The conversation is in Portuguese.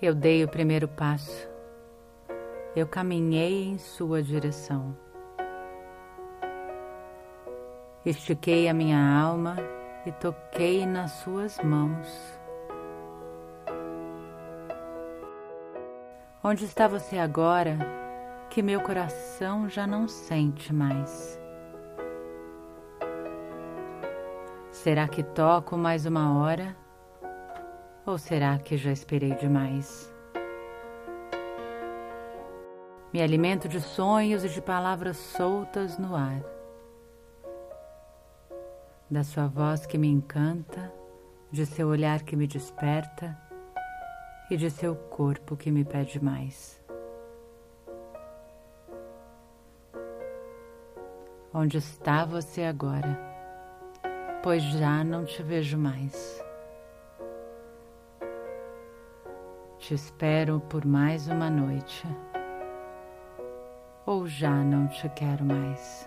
Eu dei o primeiro passo. Eu caminhei em sua direção. Estiquei a minha alma e toquei nas suas mãos. Onde está você agora que meu coração já não sente mais? Será que toco mais uma hora? Ou será que já esperei demais? Me alimento de sonhos e de palavras soltas no ar. Da sua voz que me encanta, de seu olhar que me desperta e de seu corpo que me pede mais. Onde está você agora? pois já não te vejo mais. Te espero por mais uma noite, ou já não te quero mais.